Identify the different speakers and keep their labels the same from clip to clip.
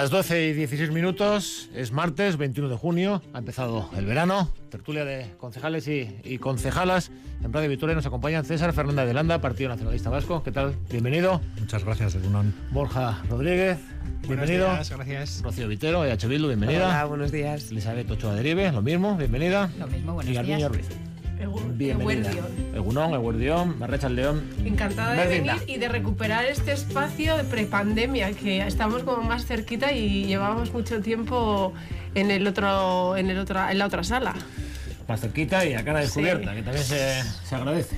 Speaker 1: Las 12 y 16 minutos, es martes 21 de junio, ha empezado el verano, tertulia de concejales y, concejalas. En Radio Victoria nos acompañan César Fernández de Landa, Partido Nacionalista Vasco. ¿Qué tal? Bienvenido.
Speaker 2: Muchas gracias, Egunon.
Speaker 1: Borja Rodríguez, bienvenido.
Speaker 3: Días, gracias.
Speaker 1: Rocío Vitero, EH Bildu, bienvenida.
Speaker 4: Hola, buenos días.
Speaker 1: Elizabeth Ochoa Derive, lo mismo, bienvenida.
Speaker 5: Lo mismo, buenos
Speaker 1: y
Speaker 5: días.
Speaker 1: Ruiz.
Speaker 6: Bienvenida.
Speaker 1: Egunón, Eguardión, Marrecha León.
Speaker 6: Encantada de venir y de recuperar este espacio de prepandemia, que estamos como más cerquita y llevamos mucho tiempo en el otro, en el otro, en la otra sala.
Speaker 1: más cerquita y a cara descubierta, que también se, se agradece.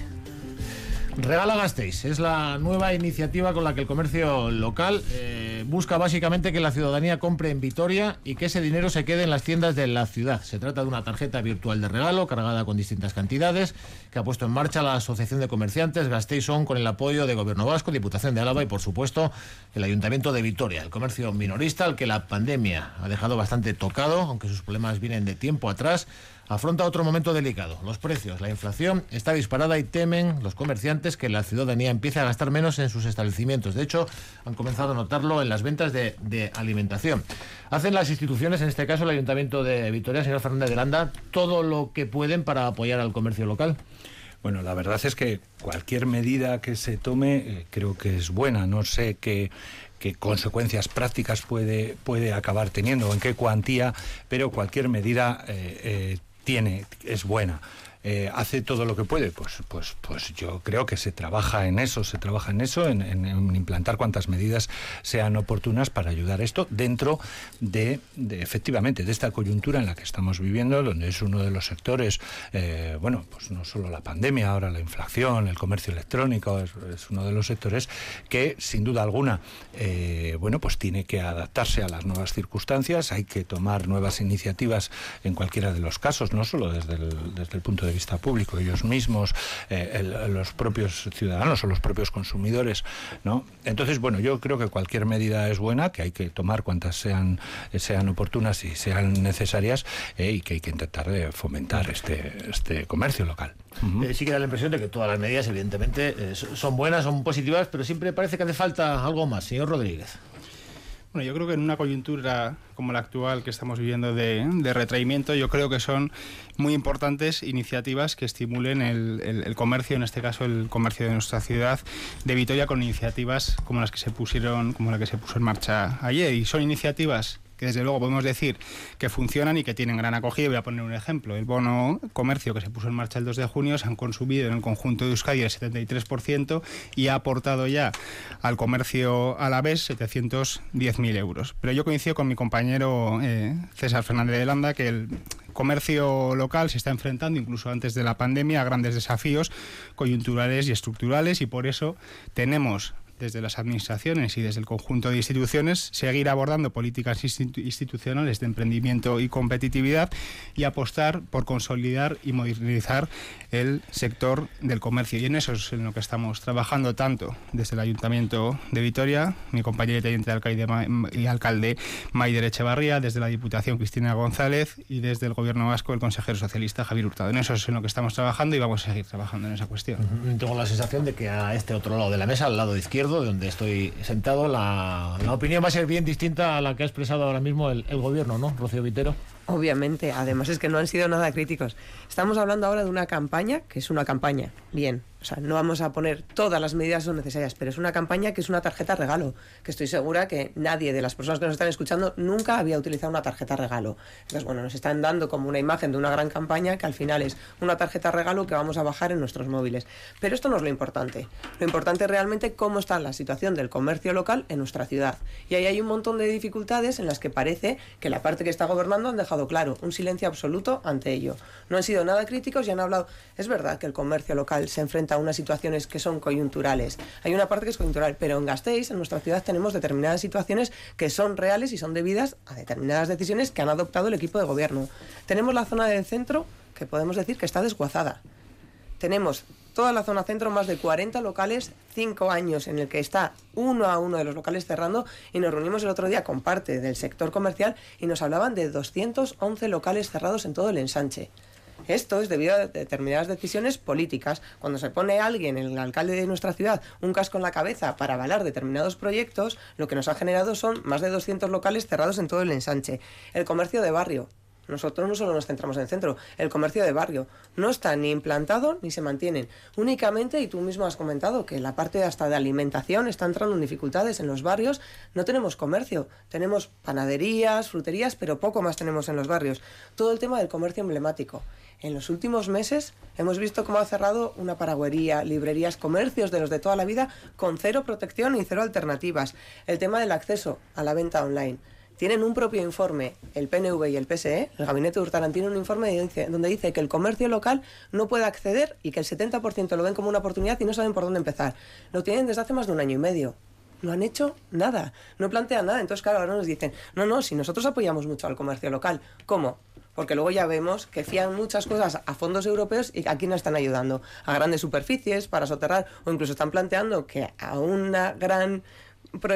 Speaker 1: Regala Gasteiz. Es la nueva iniciativa con la que el comercio local eh, busca básicamente que la ciudadanía compre en Vitoria y que ese dinero se quede en las tiendas de la ciudad. Se trata de una tarjeta virtual de regalo cargada con distintas cantidades que ha puesto en marcha la Asociación de Comerciantes. Gasteiz On con el apoyo de Gobierno Vasco, Diputación de Álava y por supuesto el Ayuntamiento de Vitoria, el comercio minorista al que la pandemia ha dejado bastante tocado, aunque sus problemas vienen de tiempo atrás afronta otro momento delicado. Los precios, la inflación está disparada y temen los comerciantes que la ciudadanía empiece a gastar menos en sus establecimientos. De hecho, han comenzado a notarlo en las ventas de, alimentación. Hacen las instituciones, en este caso el Ayuntamiento de Vitoria, señor Fernández de Landa, todo lo que pueden para apoyar al comercio local.
Speaker 2: Bueno, la verdad es que cualquier medida que se tome eh, creo que es buena. No sé qué, qué consecuencias prácticas puede, puede acabar teniendo o en qué cuantía, pero cualquier medida eh, eh, tiene, es buena. Eh, hace todo lo que puede, pues, pues, pues yo creo que se trabaja en eso, se trabaja en eso, en, implantar cuantas medidas sean oportunas para ayudar a esto dentro de, efectivamente, de esta coyuntura en la que estamos viviendo, donde es uno de los sectores, eh, bueno, pues no solo la pandemia, ahora la inflación, el comercio electrónico, es, es uno de los sectores que, sin duda alguna, eh, bueno, pues tiene que adaptarse a las nuevas circunstancias, hay que tomar nuevas iniciativas en cualquiera de los casos, no solo desde el, desde el punto de vista público, ellos mismos, eh, los propios ciudadanos o los propios consumidores, ¿no? Entonces, bueno, yo creo que cualquier medida es buena, que hay que tomar cuantas sean, sean oportunas y sean necesarias, eh, y que hay que intentar eh, fomentar este, este comercio local.
Speaker 1: Sí que da la impresión de que todas las medidas, evidentemente, so- son buenas, son positivas, pero siempre parece que hace falta algo más. Señor Rodríguez.
Speaker 3: Bueno, yo creo que en una coyuntura como la actual que estamos viviendo de, retraimiento, yo creo que son muy importantes iniciativas que estimulen el comercio, en este caso el comercio de nuestra ciudad de Vitoria, con iniciativas como las que se pusieron, como la que se puso en marcha ayer. Y son iniciativas que desde luego podemos decir que funcionan y que tienen gran acogida. Voy a poner un ejemplo. El bono comercio que se puso en marcha el 2 de junio se han consumido en el conjunto de Euskadi el 73% y ha aportado ya al comercio a la vez 710.000 euros. Pero yo coincido con mi compañero eh, César Fernández de Landa que el comercio local se está enfrentando, incluso antes de la pandemia, a grandes desafíos coyunturales y estructurales y por eso tenemos desde las administraciones y desde el conjunto de instituciones, seguir abordando políticas institu- institucionales de emprendimiento y competitividad y apostar por consolidar y modernizar el sector del comercio. Y en eso es en lo que estamos trabajando tanto desde el Ayuntamiento de Vitoria, mi compañera y teniente de alcalde, y alcalde Maider Echevarría, desde la Diputación Cristina González y desde el Gobierno Vasco el consejero socialista Javier Hurtado. En eso es en lo que estamos trabajando y vamos a seguir trabajando en esa cuestión.
Speaker 1: Tengo la sensación de que a este otro lado de la mesa, al lado izquierdo, donde estoy sentado, la, opinión va a ser bien distinta a la que ha expresado ahora mismo el gobierno, ¿no, Rocío Vitero?
Speaker 4: Obviamente, además es que no han sido nada críticos. Estamos hablando ahora de una campaña que es una campaña, bien. O sea, no vamos a poner todas las medidas necesarias, pero es una campaña que es una tarjeta regalo, que estoy segura que nadie de las personas que nos están escuchando nunca había utilizado una tarjeta regalo. Entonces, bueno, nos están dando como una imagen de una gran campaña que al final es una tarjeta regalo que vamos a bajar en nuestros móviles. Pero esto no es lo importante. Lo importante es realmente cómo está la situación del comercio local en nuestra ciudad. Y ahí hay un montón de dificultades en las que parece que la parte que está gobernando han dejado claro un silencio absoluto ante ello. No han sido nada críticos y han hablado. Es verdad que el comercio local se enfrenta a unas situaciones que son coyunturales. Hay una parte que es coyuntural, pero en Gasteiz, en nuestra ciudad, tenemos determinadas situaciones que son reales y son debidas a determinadas decisiones que han adoptado el equipo de gobierno. Tenemos la zona del centro que podemos decir que está desguazada. Tenemos toda la zona centro, más de 40 locales, 5 años en el que está uno a uno de los locales cerrando y nos reunimos el otro día con parte del sector comercial y nos hablaban de 211 locales cerrados en todo el ensanche. Esto es debido a determinadas decisiones políticas. Cuando se pone alguien, el alcalde de nuestra ciudad, un casco en la cabeza para avalar determinados proyectos, lo que nos ha generado son más de 200 locales cerrados en todo el ensanche. El comercio de barrio, nosotros no solo nos centramos en el centro, el comercio de barrio no está ni implantado ni se mantienen. Únicamente, y tú mismo has comentado que la parte hasta de alimentación está entrando en dificultades en los barrios, no tenemos comercio, tenemos panaderías, fruterías, pero poco más tenemos en los barrios. Todo el tema del comercio emblemático. En los últimos meses hemos visto cómo ha cerrado una paragüería, librerías, comercios de los de toda la vida con cero protección y cero alternativas. El tema del acceso a la venta online tienen un propio informe, el PNV y el PSE, el gabinete de Hurtarán tiene un informe donde dice que el comercio local no puede acceder y que el 70% lo ven como una oportunidad y no saben por dónde empezar. Lo tienen desde hace más de un año y medio. No han hecho nada, no plantean nada. Entonces, claro, ahora nos dicen, no, no, si nosotros apoyamos mucho al comercio local, ¿cómo? porque luego ya vemos que fían muchas cosas a fondos europeos y aquí no están ayudando a grandes superficies para soterrar o incluso están planteando que a una gran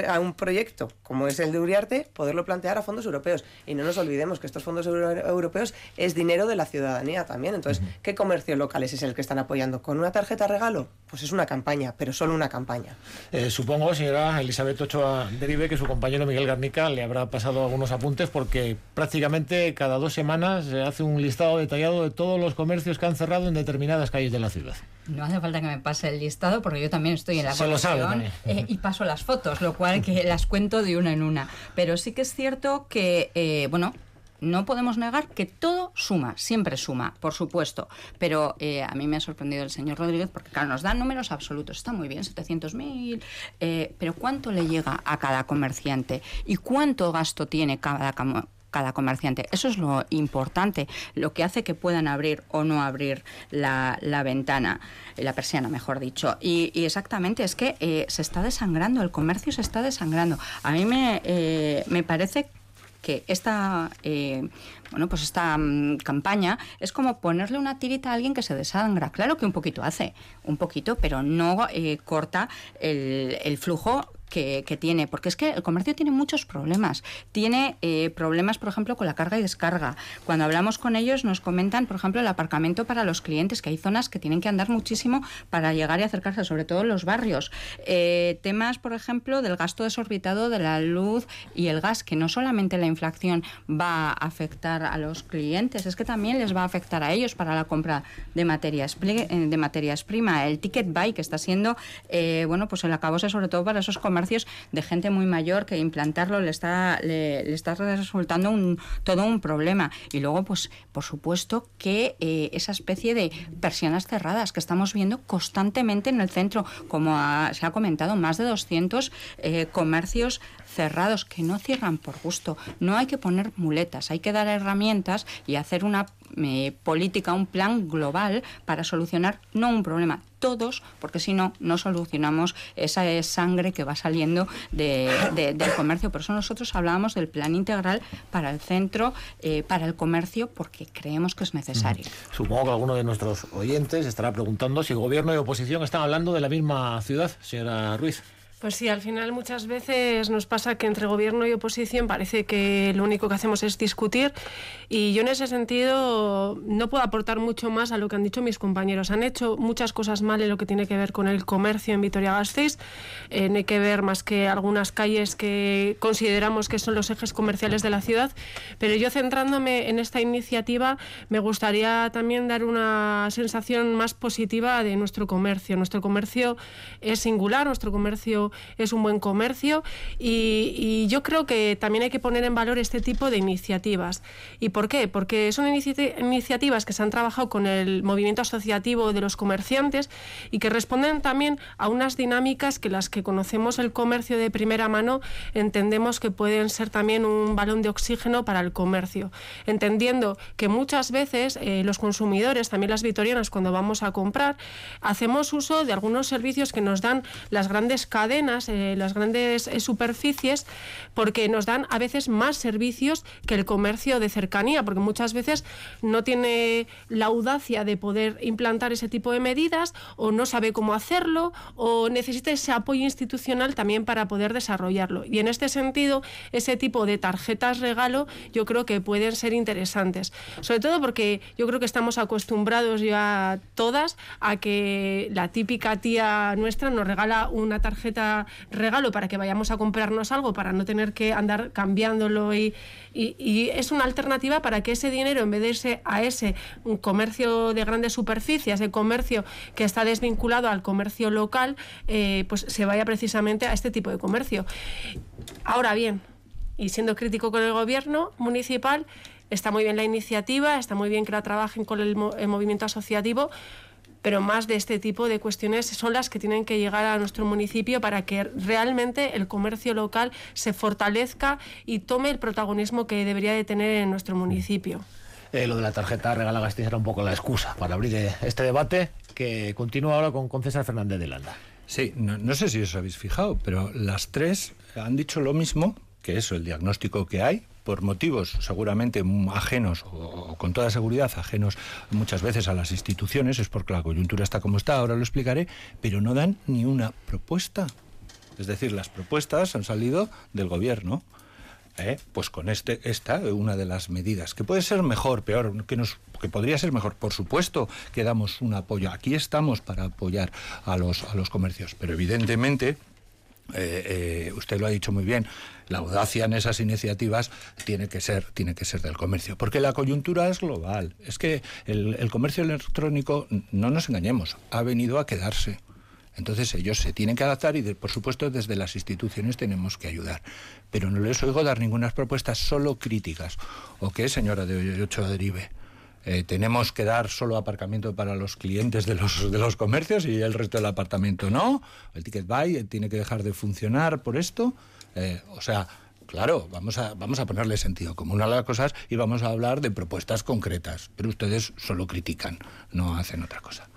Speaker 4: a un proyecto como es el de Uriarte, poderlo plantear a fondos europeos. Y no nos olvidemos que estos fondos europeos es dinero de la ciudadanía también. Entonces, ¿qué comercio locales es el que están apoyando? ¿Con una tarjeta regalo? Pues es una campaña, pero solo una campaña.
Speaker 1: Eh, supongo, señora Elizabeth Ochoa Derive, que su compañero Miguel Garnica le habrá pasado algunos apuntes porque prácticamente cada dos semanas se hace un listado detallado de todos los comercios que han cerrado en determinadas calles de la ciudad.
Speaker 5: No hace falta que me pase el listado porque yo también estoy en la
Speaker 1: comisión
Speaker 5: eh, y paso las fotos, lo cual que las cuento de una en una. Pero sí que es cierto que, eh, bueno, no podemos negar que todo suma, siempre suma, por supuesto. Pero eh, a mí me ha sorprendido el señor Rodríguez porque, claro, nos da números absolutos. Está muy bien, 700.000. pero ¿cuánto le llega a cada comerciante? ¿Y cuánto gasto tiene cada, cada comerciante. Eso es lo importante, lo que hace que puedan abrir o no abrir la, ventana, la persiana, mejor dicho. Y, exactamente, es que eh, se está desangrando, el comercio se está desangrando. A mí me, eh, me parece que esta, eh, bueno, pues esta mm, campaña es como ponerle una tirita a alguien que se desangra. Claro que un poquito hace, un poquito, pero no corta el, flujo que, tiene, porque es que el comercio tiene muchos problemas. Tiene eh, problemas, por ejemplo, con la carga y descarga. Cuando hablamos con ellos nos comentan, por ejemplo, el aparcamiento para los clientes, que hay zonas que tienen que andar muchísimo para llegar y acercarse, sobre todo en los barrios. Eh, temas, por ejemplo, del gasto desorbitado de la luz y el gas, que no solamente la inflación va a afectar a los clientes, es que también les va a afectar a ellos para la compra de materias, eh, de materias primas. El ticket buy, que está siendo, bueno, pues el acabose sobre todo para esos comercios de gente muy mayor que implantarlo le está, le, está resultando un, todo un problema. Y luego, pues, por supuesto, que eh, esa especie de persianas cerradas que estamos viendo constantemente en el centro, como se ha comentado, más de 200 eh, comercios cerrados que no cierran por gusto. No hay que poner muletas, hay que dar herramientas y hacer una eh, política, un plan global para solucionar no un problema, todos, porque si no, no solucionamos esa sangre que va saliendo del comercio. Por eso nosotros hablábamos del plan integral para el centro, eh, para el comercio, porque creemos que es necesario.
Speaker 1: Supongo que alguno de nuestros oyentes estará preguntando si gobierno y oposición están hablando de la misma ciudad, señora Ruiz.
Speaker 6: Pues sí, al final muchas veces nos pasa que entre gobierno y oposición parece que lo único que hacemos es discutir y yo en ese sentido no puedo aportar mucho más a lo que han dicho mis compañeros. Han hecho muchas cosas mal en lo que tiene que ver con el comercio en Vitoria-Gasteiz. Eh, no hay que ver más que algunas calles que consideramos que son los ejes comerciales de la ciudad, pero yo centrándome en esta iniciativa me gustaría también dar una sensación más positiva de nuestro comercio. Nuestro comercio es singular, nuestro comercio es un buen comercio y, yo creo que también hay que poner en valor este tipo de iniciativas. ¿Y por qué? Porque son iniciativas que se han trabajado con el movimiento asociativo de los comerciantes y que responden también a unas dinámicas que las que conocemos el comercio de primera mano entendemos que pueden ser también un balón de oxígeno para el comercio, entendiendo que muchas veces eh, los consumidores, también las vitorianas, cuando vamos a comprar, hacemos uso de algunos servicios que nos dan las grandes cadenas eh, las grandes eh, superficies, porque nos dan a veces más servicios que el comercio de cercanía, porque muchas veces no tiene la audacia de poder implantar ese tipo de medidas o no sabe cómo hacerlo o necesita ese apoyo institucional también para poder desarrollarlo. Y en este sentido, ese tipo de tarjetas regalo yo creo que pueden ser interesantes, sobre todo porque yo creo que estamos acostumbrados ya todas a que la típica tía nuestra nos regala una tarjeta regalo para que vayamos a comprarnos algo, para no tener que andar cambiándolo y, es una alternativa para que ese dinero, en vez de irse a ese comercio de grandes superficies, el comercio que está desvinculado al comercio local, eh, pues se vaya precisamente a este tipo de comercio. Ahora bien, y siendo crítico con el gobierno municipal, está muy bien la iniciativa, está muy bien que la trabajen con el movimiento asociativo, pero más de este tipo de cuestiones son las que tienen que llegar a nuestro municipio para que realmente el comercio local se fortalezca y tome el protagonismo que debería de tener en nuestro municipio.
Speaker 1: Eh, lo de la tarjeta regala Gasteiz era un poco la excusa para abrir eh, este debate que continúa ahora con, César Fernández de Landa.
Speaker 2: Sí, no, no sé si os habéis fijado, pero las tres han dicho lo mismo, que eso, el diagnóstico que hay, por motivos seguramente ajenos o, con toda seguridad ajenos muchas veces a las instituciones, es porque la coyuntura está como está, ahora lo explicaré, pero no dan ni una propuesta. Es decir, las propuestas han salido del gobierno. ¿eh? Pues con este, esta, una de las medidas, que puede ser mejor, peor, que, nos, que podría ser mejor, por supuesto que damos un apoyo. Aquí estamos para apoyar a los, a los comercios, pero evidentemente eh, eh, usted lo ha dicho muy bien, la audacia en esas iniciativas tiene que ser, tiene que ser del comercio, porque la coyuntura es global. Es que el, comercio electrónico, no nos engañemos, ha venido a quedarse. Entonces ellos se tienen que adaptar y, por supuesto, desde las instituciones tenemos que ayudar. Pero no les oigo dar ninguna propuesta, solo críticas. ¿O qué, señora de Ocho Derive? Eh, tenemos que dar solo aparcamiento para los clientes de los, de los comercios y el resto del apartamento no. El ticket buy tiene que dejar de funcionar por esto. Eh, o sea, claro, vamos a, vamos a ponerle sentido común a las cosas y vamos a hablar de propuestas concretas. Pero ustedes solo critican, no hacen otra cosa.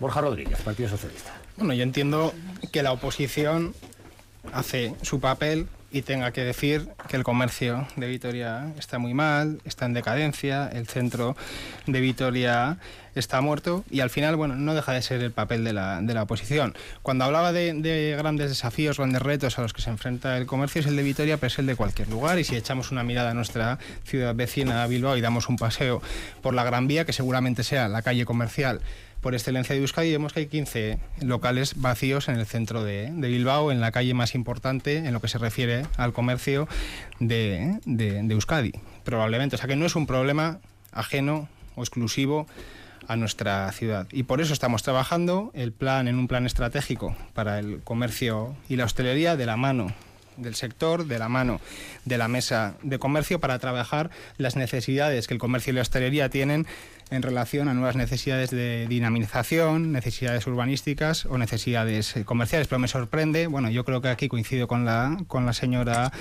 Speaker 1: Borja Rodríguez, Partido Socialista.
Speaker 3: Bueno, yo entiendo que la oposición hace su papel y tenga que decir que el comercio de Vitoria está muy mal, está en decadencia, el centro de Vitoria está muerto y al final, bueno, no deja de ser el papel de la, de la oposición. Cuando hablaba de, grandes desafíos, grandes retos a los que se enfrenta el comercio, es el de Vitoria, pero es el de cualquier lugar y si echamos una mirada a nuestra ciudad vecina, Bilbao, y damos un paseo por la Gran Vía, que seguramente sea la calle comercial por excelencia de Euskadi, vemos que hay 15 locales vacíos en el centro de, Bilbao, en la calle más importante en lo que se refiere al comercio de, de, Euskadi, probablemente. O sea que no es un problema ajeno o exclusivo a nuestra ciudad. Y por eso estamos trabajando el plan en un plan estratégico para el comercio y la hostelería de la mano del sector, de la mano de la mesa de comercio para trabajar las necesidades que el comercio y la hostelería tienen en relación a nuevas necesidades de dinamización, necesidades urbanísticas o necesidades eh, comerciales. Pero me sorprende, bueno, yo creo que aquí coincido con la, con la señora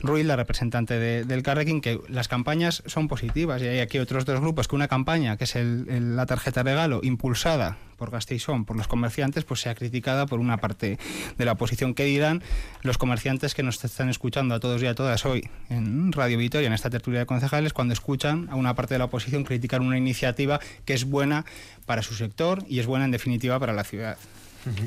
Speaker 3: Ruiz, la representante del Carrequín, que las campañas son positivas y hay aquí otros dos grupos que una campaña, que es la tarjeta regalo, impulsada por Gasteizón, por los comerciantes, pues sea criticada por una parte de la oposición. ¿Qué dirán los comerciantes que nos están escuchando a todos y a todas hoy en Radio Vitoria, en esta tertulia de concejales, cuando escuchan a una parte de la oposición criticar una iniciativa que es buena para su sector y es buena en definitiva para la ciudad?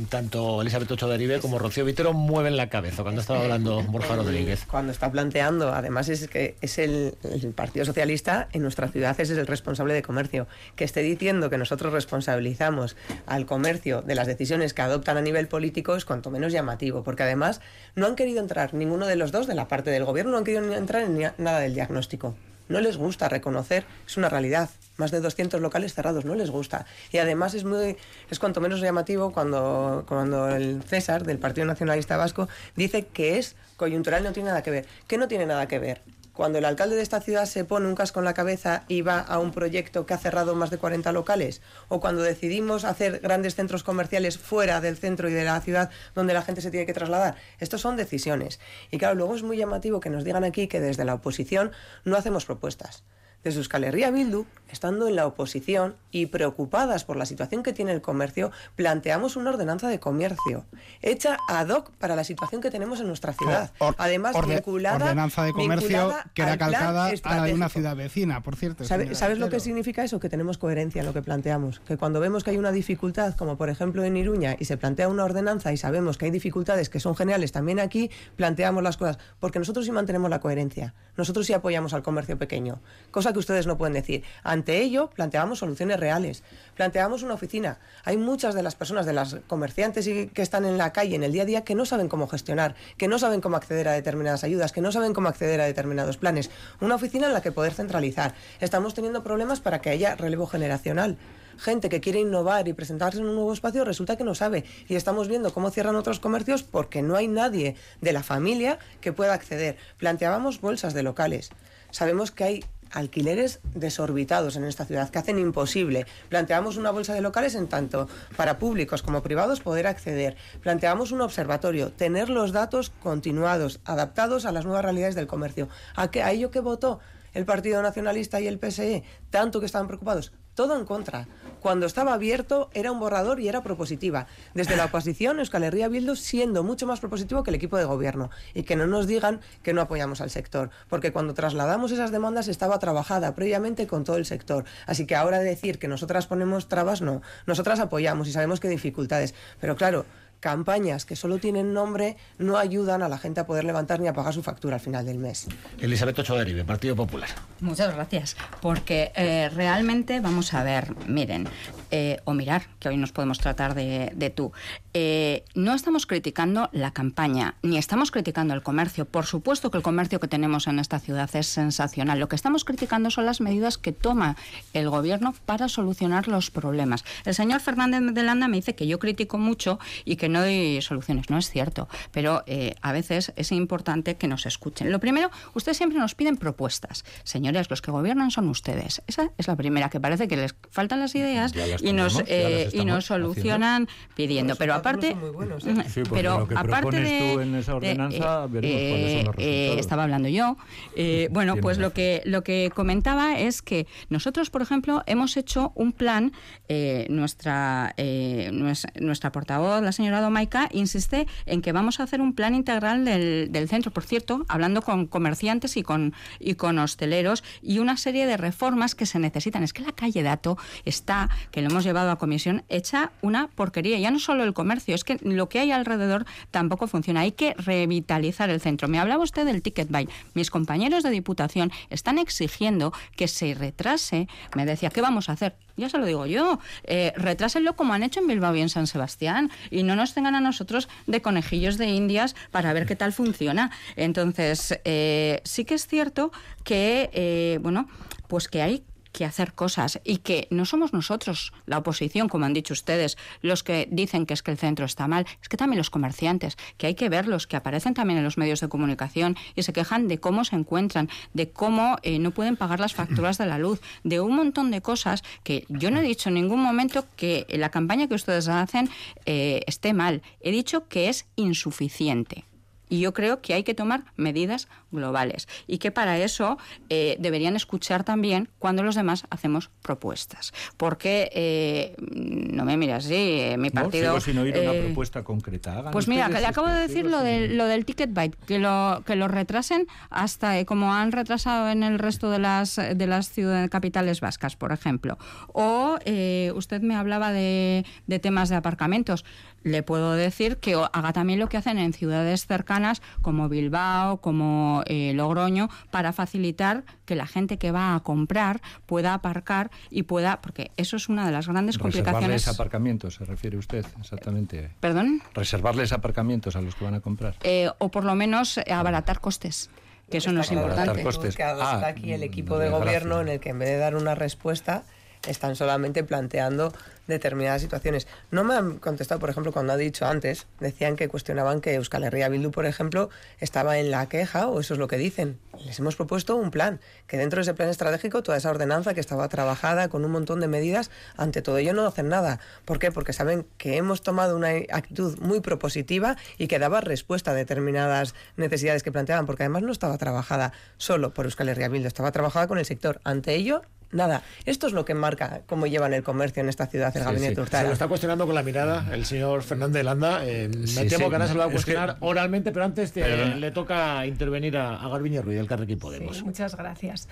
Speaker 1: Tanto Elizabeth Ocho Derive como Rocío Vitero mueven la cabeza cuando estaba hablando Borja Rodríguez.
Speaker 4: Cuando está planteando, además es que es el, Partido Socialista en nuestra ciudad es el responsable de comercio. Que esté diciendo que nosotros responsabilizamos al comercio de las decisiones que adoptan a nivel político es cuanto menos llamativo, porque además no han querido entrar ninguno de los dos de la parte del gobierno, no han querido entrar en nada del diagnóstico no les gusta reconocer, es una realidad. Más de 200 locales cerrados, no les gusta. Y además es muy es cuanto menos llamativo cuando, cuando el César del Partido Nacionalista Vasco dice que es coyuntural, no tiene nada que ver. ¿Qué no tiene nada que ver? Cuando el alcalde de esta ciudad se pone un casco en la cabeza y va a un proyecto que ha cerrado más de 40 locales, o cuando decidimos hacer grandes centros comerciales fuera del centro y de la ciudad donde la gente se tiene que trasladar. Estos son decisiones. Y claro, luego es muy llamativo que nos digan aquí que desde la oposición no hacemos propuestas Desde Euskal Herria Bildu, estando en la oposición y preocupadas por la situación que tiene el comercio, planteamos una ordenanza de comercio hecha ad hoc para la situación que tenemos en nuestra ciudad.
Speaker 3: Or-
Speaker 4: Además,
Speaker 3: orde-
Speaker 4: vinculada,
Speaker 3: ordenanza de comercio que era calcada a la de una ciudad vecina, por cierto.
Speaker 4: ¿Sabe- ¿Sabes lo que significa eso? Que tenemos coherencia en lo que planteamos. Que cuando vemos que hay una dificultad, como por ejemplo en Iruña, y se plantea una ordenanza y sabemos que hay dificultades que son generales también aquí, planteamos las cosas. Porque nosotros sí mantenemos la coherencia. Nosotros sí apoyamos al comercio pequeño. Cosa que ustedes no pueden decir. Ante ello, planteamos soluciones reales. Planteamos una oficina. Hay muchas de las personas, de las comerciantes y- que están en la calle en el día a día, que no saben cómo gestionar, que no saben cómo acceder a determinadas ayudas, que no saben cómo acceder a determinados planes. Una oficina en la que poder centralizar. Estamos teniendo problemas para que haya relevo generacional. Gente que quiere innovar y presentarse en un nuevo espacio resulta que no sabe. Y estamos viendo cómo cierran otros comercios porque no hay nadie de la familia que pueda acceder. Planteábamos bolsas de locales. Sabemos que hay alquileres desorbitados en esta ciudad que hacen imposible. Planteamos una bolsa de locales en tanto para públicos como privados poder acceder. Planteamos un observatorio, tener los datos continuados, adaptados a las nuevas realidades del comercio. ¿A, ello que votó el Partido Nacionalista y el PSE? Tanto que estaban preocupados. Todo en contra. Cuando estaba abierto era un borrador y era propositiva. Desde la oposición, Euskal Herria Bildu siendo mucho más propositivo que el equipo de gobierno. Y que no nos digan que no apoyamos al sector. Porque cuando trasladamos esas demandas estaba trabajada previamente con todo el sector. Así que ahora decir que nosotras ponemos trabas, no. Nosotras apoyamos y sabemos que dificultades. Pero claro, campañas que solo tienen nombre no ayudan a la gente a poder levantar ni a pagar su factura al final del mes.
Speaker 1: Elizabeth Ochoa Derive, Partido Popular.
Speaker 5: Muchas gracias, porque eh, realmente vamos a ver, miren, eh, o mirar, que hoy nos podemos tratar de, de tú. Eh, no estamos criticando la campaña, ni estamos criticando el comercio. Por supuesto que el comercio que tenemos en esta ciudad es sensacional. Lo que estamos criticando son las medidas que toma el gobierno para solucionar los problemas. El señor Fernández de Landa me dice que yo critico mucho y que no doy soluciones. No es cierto, pero eh, a veces es importante que nos escuchen. Lo primero, ustedes siempre nos piden propuestas. Señores, los que gobiernan son ustedes. Esa es la primera, que parece que les faltan las ideas
Speaker 2: las
Speaker 5: y nos,
Speaker 2: tenemos,
Speaker 5: eh,
Speaker 2: las
Speaker 5: y nos solucionan pidiendo. Pero aparte,
Speaker 4: buenos, ¿eh?
Speaker 5: mm,
Speaker 2: Sí,
Speaker 5: pero
Speaker 2: lo que
Speaker 5: aparte
Speaker 2: propones
Speaker 5: de,
Speaker 2: tú en esa
Speaker 5: de-
Speaker 2: ordenanza, veremos cuáles son los resultados.
Speaker 5: estaba hablando yo. Eh, bueno, pues lo que lo que comentaba es que nosotros, por ejemplo, hemos hecho un plan. eh, nuestra eh, nues- nuestra portavoz, la señora Domaica, insiste en que vamos a hacer un plan integral del, del centro. Por cierto, hablando con comerciantes y con y con hosteleros y una serie de reformas que se necesitan. Es que la calle Dato está, que lo hemos llevado a comisión, hecha una porquería. Ya no solo el comercio, es que lo que hay alrededor tampoco funciona. Hay que revitalizar el centro. Me hablaba usted del ticket buy. Mis compañeros de diputación están exigiendo que se retrase. Me decía, ¿qué vamos a hacer? Ya se lo digo yo. Eh, retrásenlo como han hecho en Bilbao y en San Sebastián y no nos tengan a nosotros de conejillos de indias para ver qué tal funciona. Entonces, eh, sí que es cierto que, eh, bueno, pues que hay que hacer cosas y que no somos nosotros, la oposición, como han dicho ustedes, los que dicen que es que el centro está mal, es que también los comerciantes, que hay que verlos, que aparecen también en los medios de comunicación y se quejan de cómo se encuentran, de cómo eh, no pueden pagar las facturas de la luz, de un montón de cosas que yo no he dicho en ningún momento que la campaña que ustedes hacen eh, esté mal, he dicho que es insuficiente. Y yo creo que hay que tomar medidas globales y que para eso eh, deberían escuchar también cuando los demás hacemos propuestas. Porque, eh, no me miras así, eh, mi
Speaker 2: No,
Speaker 5: partido...
Speaker 2: sigo sin oír una
Speaker 5: eh,
Speaker 2: propuesta concreta. Hagan
Speaker 5: pues mira, le acabo de
Speaker 2: esto,
Speaker 5: decir lo, de, lo del ticket bite, que lo, que lo retrasen hasta eh, como han retrasado en el resto de las, de las ciudades capitales vascas, por ejemplo. O eh, usted me hablaba de, de temas de aparcamientos. Le puedo decir que o- haga también lo que hacen en ciudades cercanas como Bilbao, como eh, Logroño, para facilitar que la gente que va a comprar pueda aparcar y pueda, porque eso es una de las grandes complicaciones.
Speaker 2: Reservarles aparcamientos, se refiere usted, exactamente.
Speaker 5: ¿Perdón?
Speaker 2: Reservarles aparcamientos a los que van a comprar.
Speaker 5: Eh, o por lo menos eh, abaratar costes, que eso no es
Speaker 4: Está
Speaker 5: importante.
Speaker 2: costes.
Speaker 4: Haga-
Speaker 2: Ah,
Speaker 4: está aquí el equipo de gobierno en el que en vez de dar una respuesta están solamente planteando determinadas situaciones. No me han contestado, por ejemplo, cuando ha dicho antes, decían que cuestionaban que Euskal Herria Bildu, por ejemplo, estaba en la queja, o eso es lo que dicen. Les hemos propuesto un plan, que dentro de ese plan estratégico, toda esa ordenanza que estaba trabajada con un montón de medidas, ante todo ello no hacen nada. ¿Por qué? Porque saben que hemos tomado una actitud muy propositiva y que daba respuesta a determinadas necesidades que planteaban, porque además no estaba trabajada solo por Euskal Herria Bildu, estaba trabajada con el sector. Ante ello, nada. Esto es lo que marca cómo llevan el comercio en esta ciudad, el gabinete
Speaker 1: Se lo está cuestionando con la mirada el señor Fernández Landa. Eh, me temo que ahora se lo va a cuestionar oralmente, pero antes le toca intervenir a, a Garbiñe Ruiz del Carrequín Podemos.
Speaker 6: muchas gracias.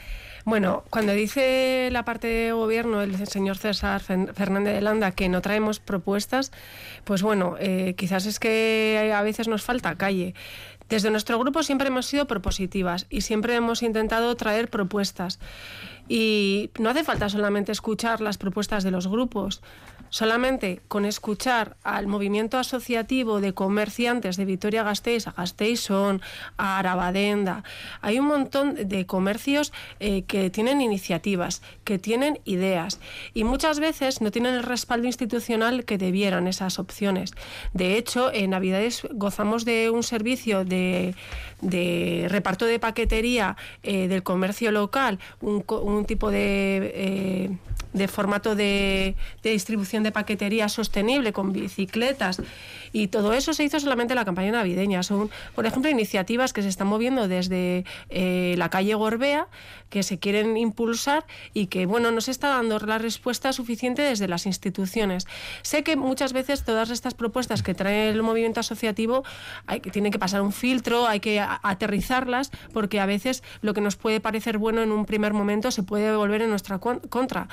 Speaker 6: Bueno, cuando dice la parte de gobierno el señor César Fernández de Landa que no traemos propuestas, pues bueno, eh, quizás es que a veces nos falta calle. Desde nuestro grupo siempre hemos sido propositivas y siempre hemos intentado traer propuestas. Y no hace falta solamente escuchar las propuestas de los grupos. Solamente con escuchar al movimiento asociativo de comerciantes de Vitoria-Gasteiz, a Gasteizón, a Arabadenda, hay un montón de comercios eh, que tienen iniciativas, que tienen ideas y muchas veces no tienen el respaldo institucional que debieran esas opciones. De hecho, en Navidades gozamos de un servicio de, reparto de paquetería eh, del comercio local, un, tipo de... Eh, de formato de, de, distribución de paquetería sostenible con bicicletas y todo eso se hizo solamente en la campaña navideña. Son, por ejemplo, iniciativas que se están moviendo desde eh, la calle Gorbea, que se quieren impulsar y que, bueno, no se está dando la respuesta suficiente desde las instituciones. Sé que muchas veces todas estas propuestas que trae el movimiento asociativo hay, que tienen que pasar un filtro, hay que aterrizarlas, porque a veces lo que nos puede parecer bueno en un primer momento se puede volver en nuestra contra.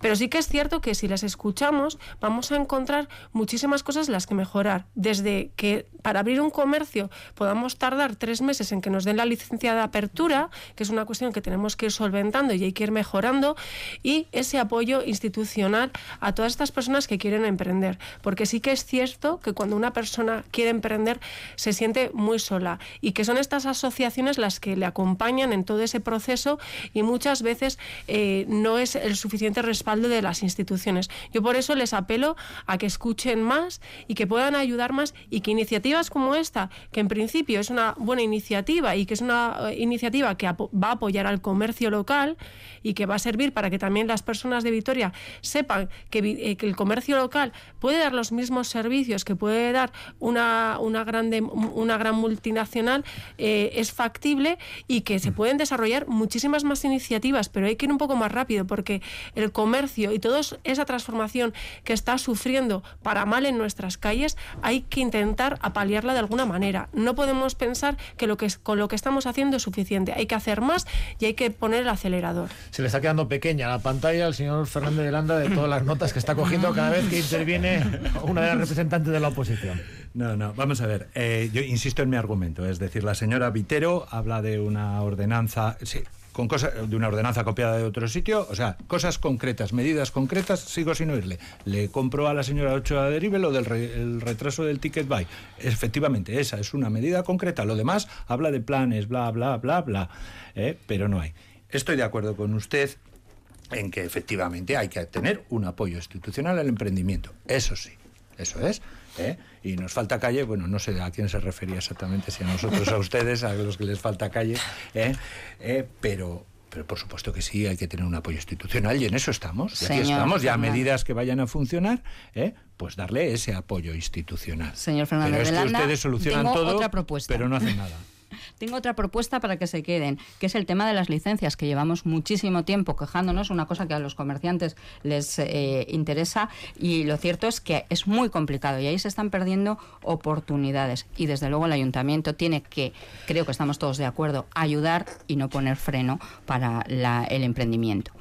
Speaker 6: Pero sí que es cierto que si las escuchamos vamos a encontrar muchísimas cosas las que mejorar. Desde que para abrir un comercio podamos tardar tres meses en que nos den la licencia de apertura, que es una cuestión que tenemos que ir solventando y hay que ir mejorando, y ese apoyo institucional a todas estas personas que quieren emprender. Porque sí que es cierto que cuando una persona quiere emprender se siente muy sola y que son estas asociaciones las que le acompañan en todo ese proceso y muchas veces eh, no es el suficiente respaldo de las instituciones. Yo por eso les apelo a que escuchen más y que puedan ayudar y que iniciativas como esta, que en principio es una buena iniciativa y que es una eh, iniciativa que va a apoyar al comercio local y que va a servir para que también las personas de Vitoria sepan que, eh, el comercio local puede dar los mismos servicios que puede dar una, una, grande, una gran multinacional, eh, es factible y que se pueden desarrollar muchísimas más iniciativas, pero hay que ir un poco más rápido porque el comercio y toda esa transformación que está sufriendo para mal en nuestras calles, hay que intentar apaliarla de alguna manera. No podemos pensar que, lo que con lo que estamos haciendo es suficiente. Hay que hacer más y hay que poner el acelerador.
Speaker 1: Se le está quedando pequeña la pantalla al señor Fernández de Landa de todas las notas que está cogiendo cada vez que interviene una de las representantes de la oposición.
Speaker 2: No, no, vamos a ver. Eh, yo insisto en mi argumento. Es decir, la señora Vitero habla de una ordenanza. Sí, con cosas de una ordenanza copiada de otro sitio, o sea, cosas concretas, medidas concretas, sigo sin oírle. Le compro a la señora Ochoa de lo del retraso del ticket buy. Efectivamente, esa es una medida concreta. Lo demás habla de planes, bla, bla, bla, bla, ¿eh? pero no hay. Estoy de acuerdo con usted en que efectivamente hay que tener un apoyo institucional al emprendimiento. Eso sí, eso es. ¿eh? Y nos falta calle, bueno, no sé a quién se refería exactamente, si a nosotros, a ustedes, a los que les falta calle, ¿eh? ¿eh? pero pero por supuesto que sí, hay que tener un apoyo institucional y en eso estamos. Y aquí estamos, ya a medidas que vayan a funcionar, ¿eh? pues darle ese apoyo institucional.
Speaker 5: Señor Fernández
Speaker 2: pero es que ustedes solucionan todo, pero no hacen nada.
Speaker 5: Tengo otra propuesta para que se queden, que es el tema de las licencias, que llevamos muchísimo tiempo quejándonos, una cosa que a los comerciantes les eh, interesa y lo cierto es que es muy complicado y ahí se están perdiendo oportunidades y desde luego el ayuntamiento tiene que, creo que estamos todos de acuerdo, ayudar y no poner freno para el emprendimiento.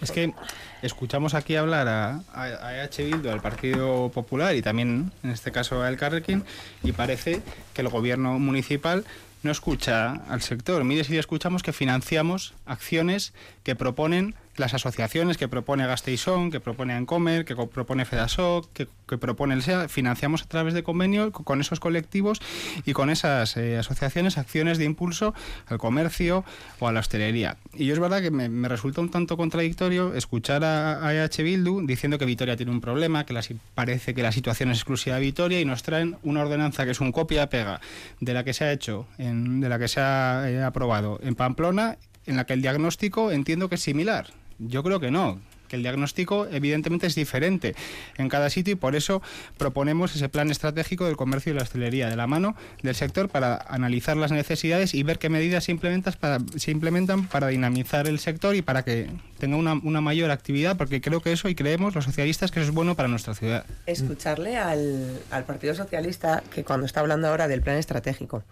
Speaker 3: Es que escuchamos aquí hablar a, a, EH Bildu, al Partido Popular y también en este caso a El Carrequín y parece que el gobierno municipal no escucha al sector. Mire si escuchamos que financiamos acciones que proponen las asociaciones que propone Gasteizón, que propone Ancomer, que propone Fedasoc, que, propone el SEA, financiamos a través de convenio con esos colectivos y con esas eh, asociaciones acciones de impulso al comercio o a la hostelería. Y yo es verdad que me, resulta un tanto contradictorio escuchar a, EH Bildu diciendo que Vitoria tiene un problema, que parece que la situación es exclusiva de Vitoria y nos traen una ordenanza que es un copia-pega de la que se ha hecho, en, de la que se ha eh, aprobado en Pamplona, en la que el diagnóstico entiendo que es similar. Yo creo que no que el diagnóstico evidentemente es diferente en cada sitio y por eso proponemos ese plan estratégico del comercio y la hostelería de la mano del sector para analizar las necesidades y ver qué medidas se implementan para, se implementan para dinamizar el sector y para que tenga una, mayor actividad, porque creo que eso y creemos los socialistas que eso es bueno para nuestra ciudad.
Speaker 4: Escucharle al Partido Socialista que cuando está hablando ahora del plan estratégico.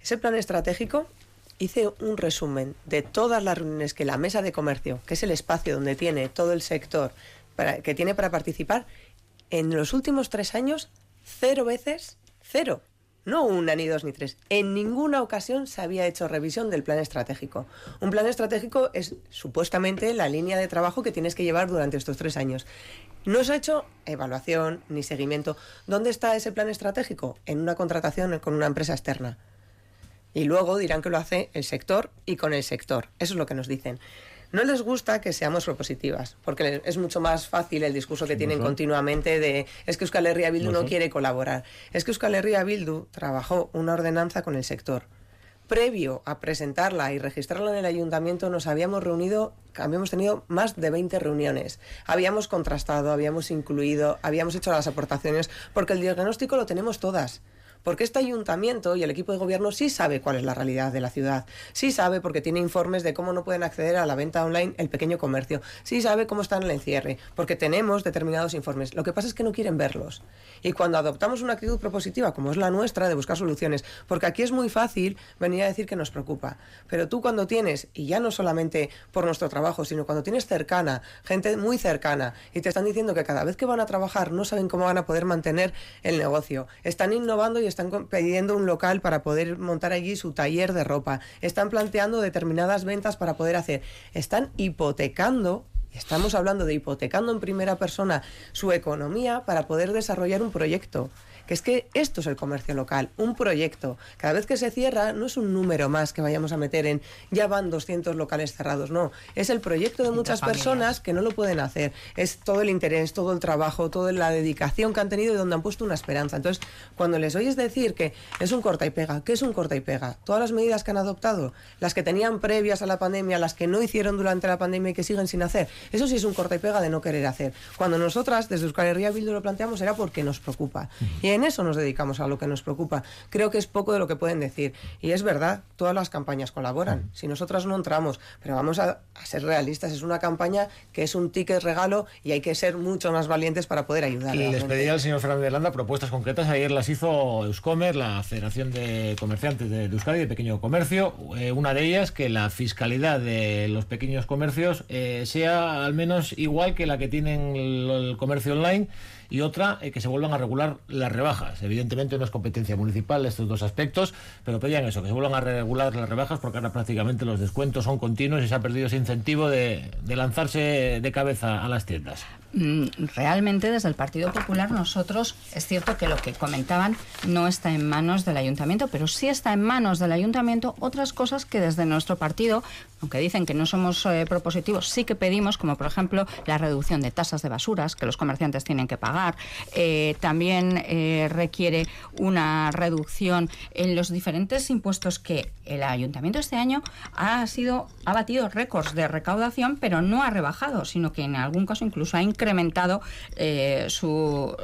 Speaker 4: Ese plan estratégico hice un resumen de todas las reuniones que la mesa de comercio, que es el espacio donde tiene todo el sector para, que tiene para participar, en los últimos tres años, cero veces, cero. No una, ni dos, ni tres. En ninguna ocasión se había hecho revisión del plan estratégico. Un plan estratégico es supuestamente la línea de trabajo que tienes que llevar durante estos tres años. No se ha hecho evaluación ni seguimiento. ¿Dónde está ese plan estratégico? En una contratación con una empresa externa. Y luego dirán que lo hace el sector y con el sector. Eso es lo que nos dicen. No les gusta que seamos propositivas, porque es mucho más fácil el discurso que tienen continuamente de es que Euskal Herria Bildu no, quiere colaborar. Es que Euskal Herria Bildu trabajó una ordenanza con el sector. Previo a presentarla y registrarla en el ayuntamiento nos habíamos reunido, habíamos tenido más de 20 reuniones. Habíamos contrastado, habíamos incluido, habíamos hecho las aportaciones, porque el diagnóstico lo tenemos todas. Porque este ayuntamiento y el equipo de gobierno sí sabe cuál es la realidad de la ciudad. Sí sabe porque tiene informes de cómo no pueden acceder a la venta online el pequeño comercio. Sí sabe cómo está en el encierre, porque tenemos determinados informes. Lo que pasa es que no quieren verlos. Y cuando adoptamos una actitud propositiva, como es la nuestra, de buscar soluciones, porque aquí es muy fácil venir a decir que nos preocupa. Pero tú cuando tienes, y ya no solamente por nuestro trabajo, sino cuando tienes cercana, gente muy cercana, y te están diciendo que cada vez que van a trabajar no saben cómo van a poder mantener el negocio, están innovando y están pidiendo un local para poder montar allí su taller de ropa, están planteando determinadas ventas para poder hacer, están hipotecando Estamos hablando de hipotecando en primera persona su economía para poder desarrollar un proyecto que es que esto es el comercio local, un proyecto. Cada vez que se cierra no es un número más que vayamos a meter en ya van 200 locales cerrados, no, es el proyecto de muchas personas que no lo pueden hacer, es todo el interés, todo el trabajo, toda la dedicación que han tenido y donde han puesto una esperanza. Entonces, cuando les oyes decir que es un corta y pega, ¿qué es un corta y pega? Todas las medidas que han adoptado, las que tenían previas a la pandemia, las que no hicieron durante la pandemia y que siguen sin hacer, eso sí es un corta y pega de no querer hacer. Cuando nosotras desde Euskal Herria Bildu lo planteamos era porque nos preocupa. Y en eso nos dedicamos a lo que nos preocupa. Creo que es poco de lo que pueden decir. Y es verdad, todas las campañas colaboran. Si nosotras no entramos, pero vamos a, ser realistas, es una campaña que es un ticket regalo y hay que ser mucho más valientes para poder ayudar.
Speaker 1: Y les pedía al señor Fernández de Landa propuestas concretas. Ayer las hizo Euskomer, la Federación de Comerciantes de, Euskadi de Pequeño Comercio. Eh, una de ellas, que la fiscalidad de los pequeños comercios eh, sea al menos igual que la que tienen el comercio online y otra eh, que se vuelvan a regular las rebajas. Evidentemente no es competencia municipal estos dos aspectos, pero pedían eso, que se vuelvan a regular las rebajas porque ahora prácticamente los descuentos son continuos y se ha perdido ese incentivo de, lanzarse de cabeza a las tiendas.
Speaker 5: Mm, realmente desde el Partido Popular nosotros es cierto que lo que comentaban no está en manos del ayuntamiento, pero sí está en manos del ayuntamiento otras cosas que desde nuestro partido, aunque dicen que no somos eh, propositivos, sí que pedimos, como por ejemplo la reducción de tasas de basuras que los comerciantes tienen que pagar. Eh, también eh, requiere una reducción en los diferentes impuestos que el ayuntamiento este año ha sido ha batido récords de recaudación, pero no ha rebajado, sino que en algún caso incluso ha incrementado eh, su,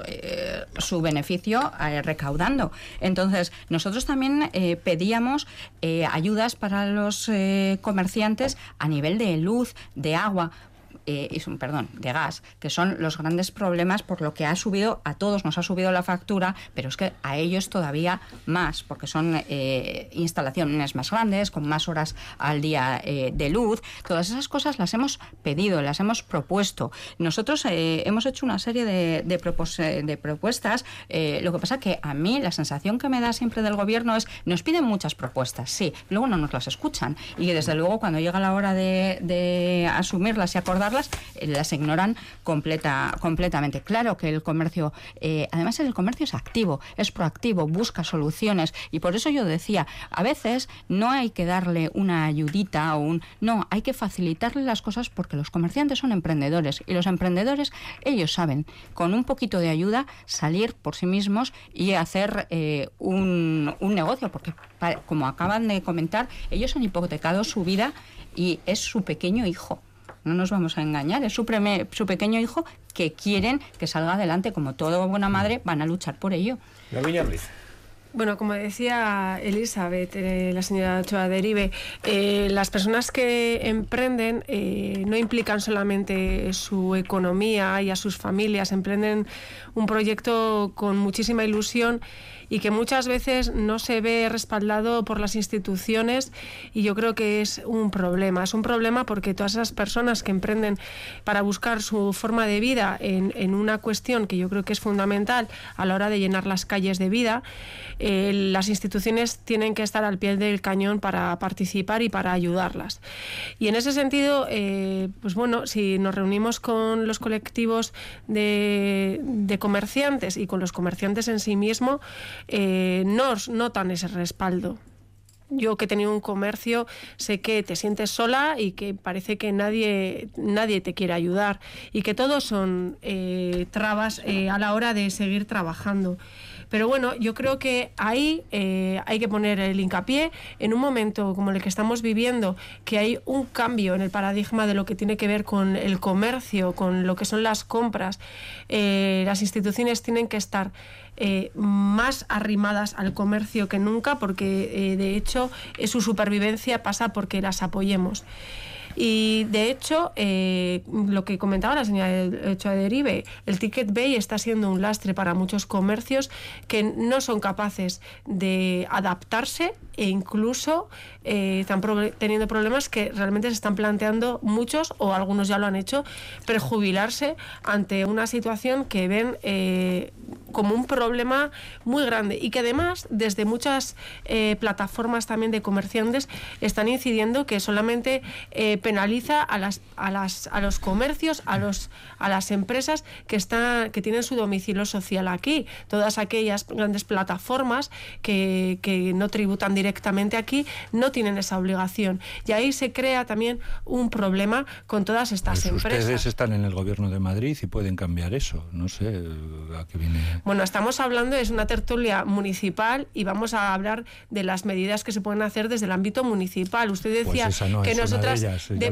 Speaker 5: su beneficio recaudando. Entonces, nosotros también pedíamos ayudas para los comerciantes a nivel de luz, de agua, eh, perdón, de gas, que son los grandes problemas por lo que ha subido, a todos nos ha subido la factura, pero es que a ellos todavía más, porque son eh, instalaciones más grandes, con más horas al día eh, de luz. Todas esas cosas las hemos pedido, las hemos propuesto. Nosotros hemos hecho una serie de, de, propuestas. lo que pasa que a mí la sensación que me da siempre del gobierno es, nos piden muchas propuestas, sí, luego no nos las escuchan. Y desde luego cuando llega la hora de, de asumirlas y acordarlas, las ignoran completa, completamente. Claro que el comercio, eh, además el comercio es activo, es proactivo, busca soluciones. Y por eso yo decía, a veces no hay que darle una ayudita o un... No, hay que facilitarle las cosas porque los comerciantes son emprendedores. Y los emprendedores, ellos saben, con un poquito de ayuda, salir por sí mismos y hacer eh, un, un negocio, porque como acaban de comentar, ellos han hipotecado su vida y es su pequeño hijo no nos vamos a engañar, es su, su pequeño hijo que quieren que salga adelante, como toda buena madre, van a luchar por ello.
Speaker 6: Bueno, como decía Elizabeth, eh, la señora Ochoa Derive, eh, las personas que emprenden eh, no implican solamente su economía y a sus familias, emprenden un proyecto con muchísima ilusión y que muchas veces no se ve respaldado por las instituciones y yo creo que es un problema. Es un problema porque todas esas personas que emprenden para buscar su forma de vida en, en una cuestión que yo creo que es fundamental a la hora de llenar las calles de vida, eh, las instituciones tienen que estar al pie del cañón para participar y para ayudarlas. Y en ese sentido, eh, pues bueno, si nos reunimos con los colectivos de, de comerciantes y con los comerciantes en sí mismo, eh, no notan ese respaldo. Yo que he tenido un comercio sé que te sientes sola y que parece que nadie, nadie te quiere ayudar y que todos son eh, trabas eh, a la hora de seguir trabajando. Pero bueno, yo creo que ahí eh, hay que poner el hincapié en un momento como el que estamos viviendo, que hay un cambio en el paradigma de lo que tiene que ver con el comercio, con lo que son las compras. las instituciones tienen que estar eh, más arrimadas al comercio que nunca, porque eh, de hecho eh, su supervivencia pasa porque las apoyemos. Y de hecho, lo que comentaba la señora Hecho de Derive, el Ticket Bay está siendo un lastre para muchos comercios que no son capaces de adaptarse e incluso están teniendo problemas que realmente se están planteando muchos o algunos ya lo han hecho, prejubilarse ante una situación que ven como un problema muy grande y que además desde muchas eh, plataformas también de comerciantes están incidiendo que solamente eh, penaliza a, las, a, las, a los comercios, a, los, a las empresas que, están, que tienen su domicilio social aquí. Todas aquellas grandes plataformas que, que no tributan directamente aquí no tienen esa obligación. Y ahí se crea también un problema con todas estas pues empresas.
Speaker 2: Ustedes están en el gobierno de Madrid y pueden cambiar eso. No sé a qué viene.
Speaker 6: Bueno, estamos hablando, es una tertulia municipal y vamos a hablar de las medidas que se pueden hacer desde el ámbito municipal. Usted
Speaker 2: pues
Speaker 6: decía que nosotras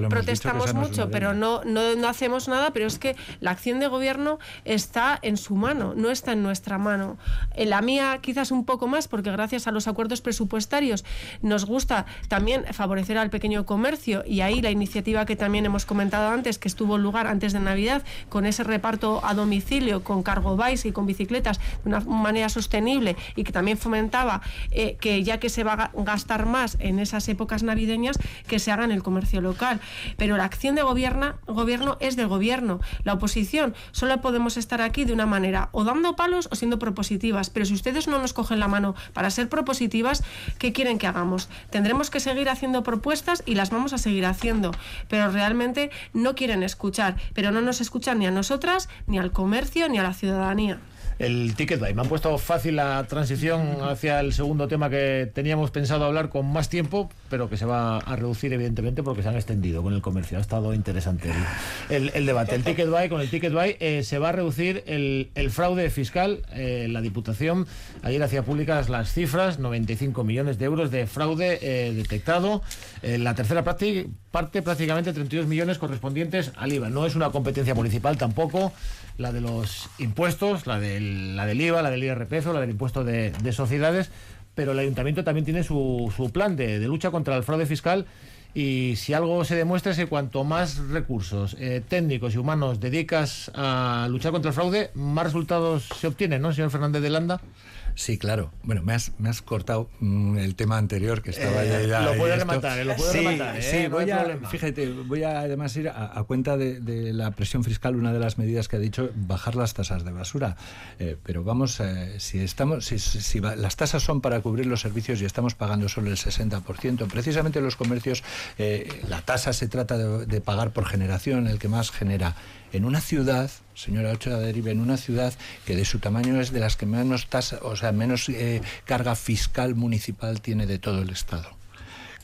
Speaker 6: protestamos mucho, pero no, no, hacemos nada, pero es que la acción de gobierno está en su mano, no está en nuestra mano. En la mía quizás un poco más, porque gracias a los acuerdos presupuestarios nos gusta también favorecer al pequeño comercio y ahí la iniciativa que también hemos comentado antes, que estuvo en lugar antes de Navidad, con ese reparto a domicilio, con cargo vice y con bicicleta, de una manera sostenible y que también fomentaba eh, que ya que se va a gastar más en esas épocas navideñas, que se haga en el comercio local. Pero la acción de gobierna, gobierno es del gobierno. La oposición solo podemos estar aquí de una manera, o dando palos o siendo propositivas. Pero si ustedes no nos cogen la mano para ser propositivas, ¿qué quieren que hagamos? Tendremos que seguir haciendo propuestas y las vamos a seguir haciendo. Pero realmente no quieren escuchar. Pero no nos escuchan ni a nosotras, ni al comercio, ni a la ciudadanía
Speaker 1: el ticket buy. Me han puesto fácil la transición hacia el segundo tema que teníamos pensado hablar con más tiempo, pero que se va a reducir evidentemente porque se han extendido con el comercio. Ha estado interesante el, debate. El ticket buy, con el ticket buy eh, se va a reducir el, fraude fiscal. Eh, la Diputación ayer hacía públicas las cifras, 95 millones de euros de fraude eh, detectado. la tercera parte, parte prácticamente 32 millones correspondientes al IVA. No es una competencia municipal tampoco la de los impuestos, la del, la del IVA, la del IRPF la del impuesto de, sociedades, pero el ayuntamiento también tiene su, su plan de, lucha contra el fraude fiscal y si algo se demuestra es que cuanto más recursos eh, técnicos y humanos dedicas a luchar contra el fraude, más resultados se obtienen, ¿no, señor Fernández de Landa?
Speaker 2: Sí, claro. Bueno, me has, me has cortado mm, el tema anterior que estaba
Speaker 1: Eh,
Speaker 2: ya.
Speaker 1: lo
Speaker 2: esto.
Speaker 1: rematar, eh, lo puede
Speaker 2: sí,
Speaker 1: rematar, eh,
Speaker 2: sí, voy a, fíjate, voy a además ir a, a cuenta de, de la presión fiscal, una de las medidas que ha dicho, bajar las tasas de basura. Eh, pero vamos, eh, si estamos, si, si- si va- las tasas son para cubrir los servicios y estamos pagando solo el 60%, precisamente los comercios, eh, la tasa se trata de, de pagar por generación, el que más genera. En una ciudad, señora Ochoa Derive, en una ciudad que de su tamaño es de las que menos tasa, o sea, menos eh, carga fiscal municipal tiene de todo el Estado.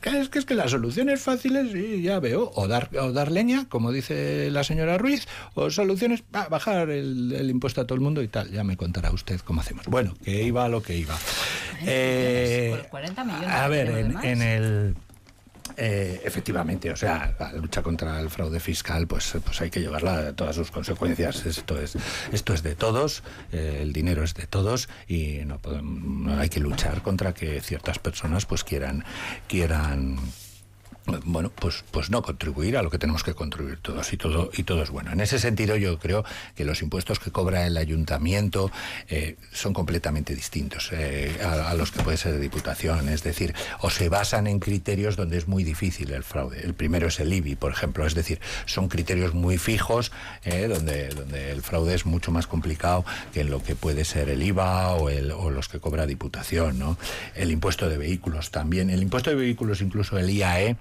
Speaker 2: Es que, es que las soluciones fáciles, sí, ya veo, o dar, o dar leña, como dice la señora Ruiz, o soluciones, ah, bajar el, el impuesto a todo el mundo y tal. Ya me contará usted cómo hacemos. Bueno, que iba a lo que iba. Eh,
Speaker 5: Por 40 millones
Speaker 2: a ver, en el... eh, efectivamente, o sea, la lucha contra el fraude fiscal, pues, pues hay que llevarla a todas sus consecuencias. Esto es, esto es de todos, eh, el dinero es de todos y no, podemos- no hay que luchar contra que ciertas personas pues quieran, quieran bueno, pues, pues no contribuir a lo que tenemos que contribuir todos y todo y todo es bueno. En ese sentido, yo creo que los impuestos que cobra el ayuntamiento eh, son completamente distintos eh, a, los que puede ser de diputación. Es decir, o se basan en criterios donde es muy difícil el fraude. El primero es el IBI, por ejemplo. Es decir, son criterios muy fijos eh, donde, donde el fraude es mucho más complicado que en lo que puede ser el IVA o, el, o los que cobra diputación. ¿no? El impuesto de vehículos también. El impuesto de vehículos, incluso el IAE,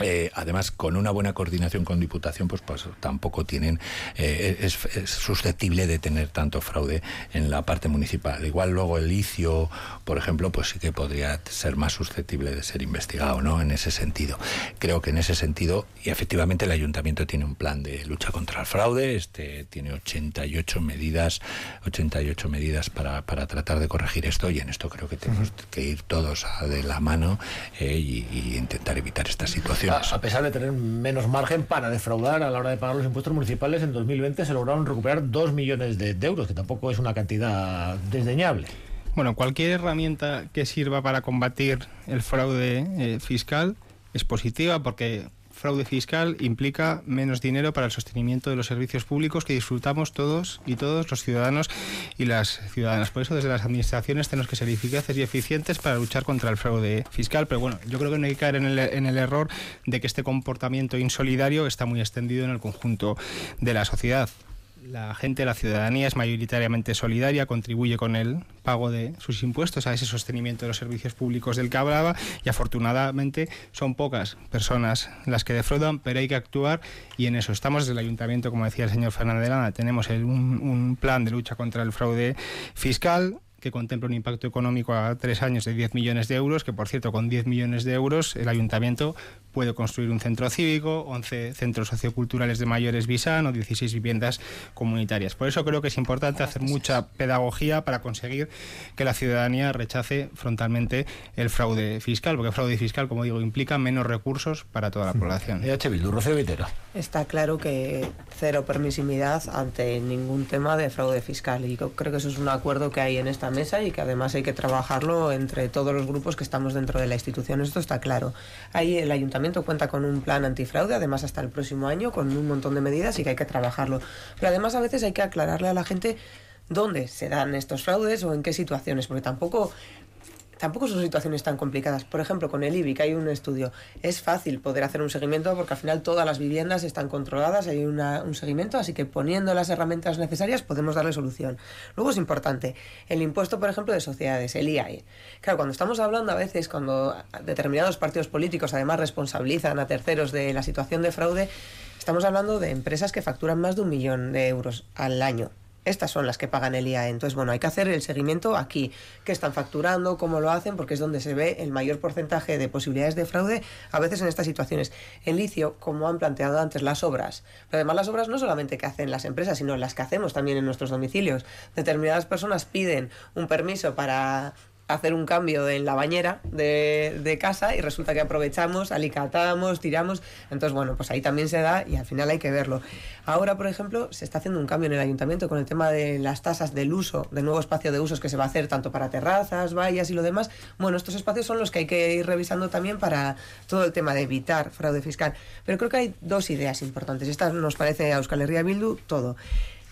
Speaker 2: eh, además, con una buena coordinación con Diputación, pues, pues tampoco tienen, eh, es, es susceptible de tener tanto fraude en la parte municipal. Igual luego el licio, por ejemplo, pues sí que podría ser más susceptible de ser investigado, ¿no? En ese sentido. Creo que en ese sentido, y efectivamente el ayuntamiento tiene un plan de lucha contra el fraude, este tiene 88 medidas, 88 medidas para, para tratar de corregir esto, y en esto creo que tenemos que ir todos de la mano eh, y, y intentar evitar estas situaciones.
Speaker 1: A, a pesar de tener menos margen para defraudar a la hora de pagar los impuestos municipales, en 2020 se lograron recuperar 2 millones de, de euros, que tampoco es una cantidad desdeñable.
Speaker 3: Bueno, cualquier herramienta que sirva para combatir el fraude eh, fiscal es positiva porque fraude fiscal implica menos dinero para el sostenimiento de los servicios públicos que disfrutamos todos y todos los ciudadanos y las ciudadanas. Por eso desde las administraciones tenemos que ser eficaces y eficientes para luchar contra el fraude fiscal. Pero bueno, yo creo que no hay que caer en el, en el error de que este comportamiento insolidario está muy extendido en el conjunto de la sociedad. La gente, la ciudadanía es mayoritariamente solidaria, contribuye con el pago de sus impuestos a ese sostenimiento de los servicios públicos del que hablaba y afortunadamente son pocas personas las que defraudan, pero hay que actuar y en eso estamos. Desde el ayuntamiento, como decía el señor Fernández de Lana, tenemos un plan de lucha contra el fraude fiscal que contempla un impacto económico a tres años de 10 millones de euros, que por cierto con 10 millones de euros el ayuntamiento puede construir un centro cívico, 11 centros socioculturales de mayores Visan o 16 viviendas comunitarias. Por eso creo que es importante hacer mucha pedagogía para conseguir que la ciudadanía rechace frontalmente el fraude fiscal, porque el fraude fiscal, como digo, implica menos recursos para toda la población.
Speaker 1: EH.
Speaker 4: Está claro que cero permisividad ante ningún tema de fraude fiscal y yo creo que eso es un acuerdo que hay en esta mesa y que además hay que trabajarlo entre todos los grupos que estamos dentro de la institución. Esto está claro. Ahí el ayuntamiento cuenta con un plan antifraude, además hasta el próximo año, con un montón de medidas y que hay que trabajarlo. Pero además a veces hay que aclararle a la gente dónde se dan estos fraudes o en qué situaciones, porque tampoco tampoco son situaciones tan complicadas. Por ejemplo, con el IBI, que hay un estudio, es fácil poder hacer un seguimiento porque al final todas las viviendas están controladas, hay un seguimiento, así que poniendo las herramientas necesarias podemos darle solución. Luego es importante, el impuesto, por ejemplo, de sociedades, el IAE. Claro, cuando estamos hablando a veces, cuando determinados partidos políticos además responsabilizan a terceros de la situación de fraude, estamos hablando de empresas que facturan más de un millón de euros al año. Estas son las que pagan el IAE. Entonces, bueno, hay que hacer el seguimiento aquí. ¿Qué están facturando? ¿Cómo lo hacen? Porque es donde se ve el mayor porcentaje de posibilidades de fraude a veces en estas situaciones. En licio, como han planteado antes, las obras. Pero además las obras no solamente que hacen las empresas, sino las que hacemos también en nuestros domicilios. Determinadas personas piden un permiso para hacer un cambio en la bañera de, casa y resulta que aprovechamos, alicatamos, tiramos. Entonces, bueno, pues ahí también se da y al final hay que verlo. Ahora, por ejemplo, se está haciendo un cambio en el ayuntamiento con el tema de las tasas del uso, del nuevo espacio de usos que se va a hacer tanto para terrazas, vallas y lo demás. Bueno, estos espacios son los que hay que ir revisando también para todo el tema de evitar fraude fiscal. Pero creo que hay dos ideas importantes. Esta nos parece a Euskal Herria Bildu todo.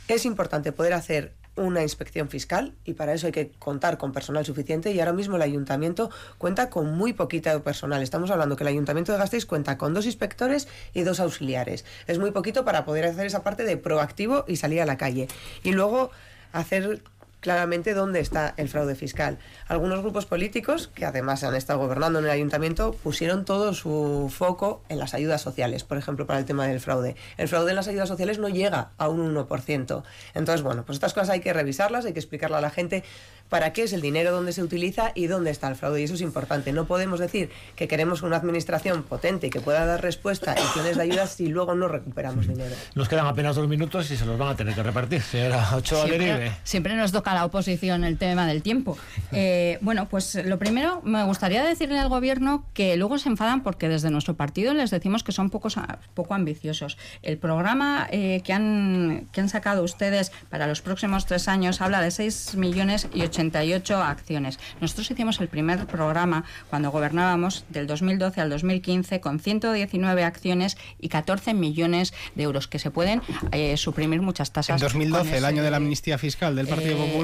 Speaker 4: Es importante poder hacer una inspección fiscal y para eso hay que contar con personal suficiente y ahora mismo el ayuntamiento cuenta con muy poquito personal. Estamos hablando que el ayuntamiento de Gasteiz cuenta con dos inspectores y dos auxiliares. Es muy poquito para poder hacer esa parte de proactivo y salir a la calle. Y luego hacer claramente dónde está el fraude fiscal. Algunos grupos políticos, que además han estado gobernando en el ayuntamiento, pusieron todo su foco en las ayudas sociales, por ejemplo, para el tema del fraude. El fraude en las ayudas sociales no llega a un 1%. Entonces, bueno, pues estas cosas hay que revisarlas, hay que explicarle a la gente para qué es el dinero, dónde se utiliza y dónde está el fraude. Y eso es importante. No podemos decir que queremos una administración potente y que pueda dar respuesta a acciones de ayudas si luego no recuperamos dinero.
Speaker 1: Nos quedan apenas dos minutos y se los van a tener que repartir. Señora Ochoa
Speaker 5: siempre, siempre nos toca a la oposición el tema del tiempo. Eh, bueno, pues lo primero, me gustaría decirle al gobierno que luego se enfadan porque desde nuestro partido les decimos que son pocos, poco ambiciosos. El programa eh, que, han, que han sacado ustedes para los próximos tres años habla de 6 millones y 88 acciones. Nosotros hicimos el primer programa cuando gobernábamos del 2012 al 2015 con 119 acciones y 14 millones de euros que se pueden eh, suprimir muchas tasas.
Speaker 3: En 2012, el año de la amnistía fiscal del Partido
Speaker 5: eh,
Speaker 3: Popular.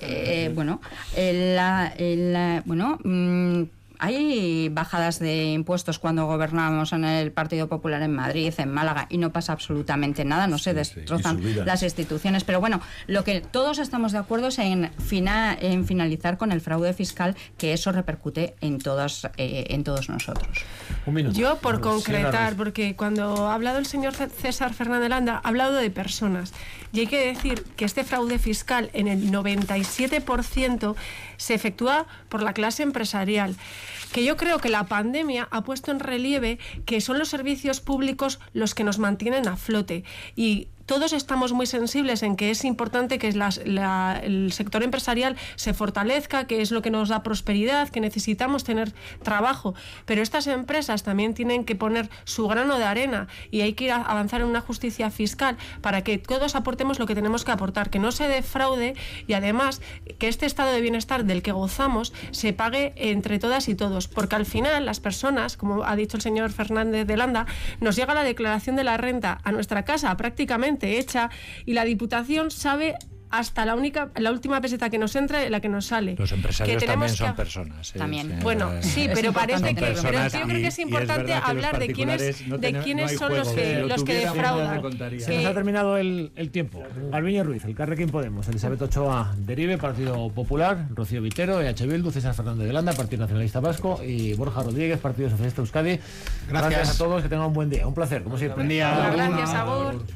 Speaker 5: Eh, bueno, la, la, bueno. Mmm, hay bajadas de impuestos cuando gobernábamos en el Partido Popular en Madrid, en Málaga, y no pasa absolutamente nada, no se destrozan las instituciones. Pero bueno, lo que todos estamos de acuerdo es en, fina, en finalizar con el fraude fiscal, que eso repercute en todos, eh, en todos nosotros.
Speaker 6: Un minuto. Yo, por concretar, porque cuando ha hablado el señor César Fernández Landa, ha hablado de personas. Y hay que decir que este fraude fiscal en el 97% se efectúa por la clase empresarial que yo creo que la pandemia ha puesto en relieve que son los servicios públicos los que nos mantienen a flote. Y todos estamos muy sensibles en que es importante que el sector empresarial se fortalezca, que es lo que nos da prosperidad, que necesitamos tener trabajo, pero estas empresas también tienen que poner su grano de arena y hay que ir a avanzar en una justicia fiscal para que todos aportemos lo que tenemos que aportar, que no se defraude y además que este estado de bienestar del que gozamos se pague entre todas y todos, porque al final las personas, como ha dicho el señor Fernández de Landa, nos llega la declaración de la renta a nuestra casa prácticamente hecha y la Diputación sabe hasta la única la última peseta que nos entra y la que nos sale.
Speaker 2: Los empresarios también son personas. ¿eh?
Speaker 5: También.
Speaker 6: Bueno, sí, pero parece que pero yo creo que es importante hablar de quiénes de quiénes son los que los que defraudan.
Speaker 1: Se nos ha terminado el, el tiempo. Galviño Ruiz, el Carrequín Podemos, Elizabeth Ochoa Derive, Partido Popular, Rocío Vitero, EH Bildu, César Fernández de Landa, Partido Nacionalista Vasco y Borja Rodríguez, Partido Socialista Euskadi. Gracias, Gracias a todos, que tengan un buen día. Un placer, como siempre.
Speaker 3: Buen día.
Speaker 6: Gracias, a vos.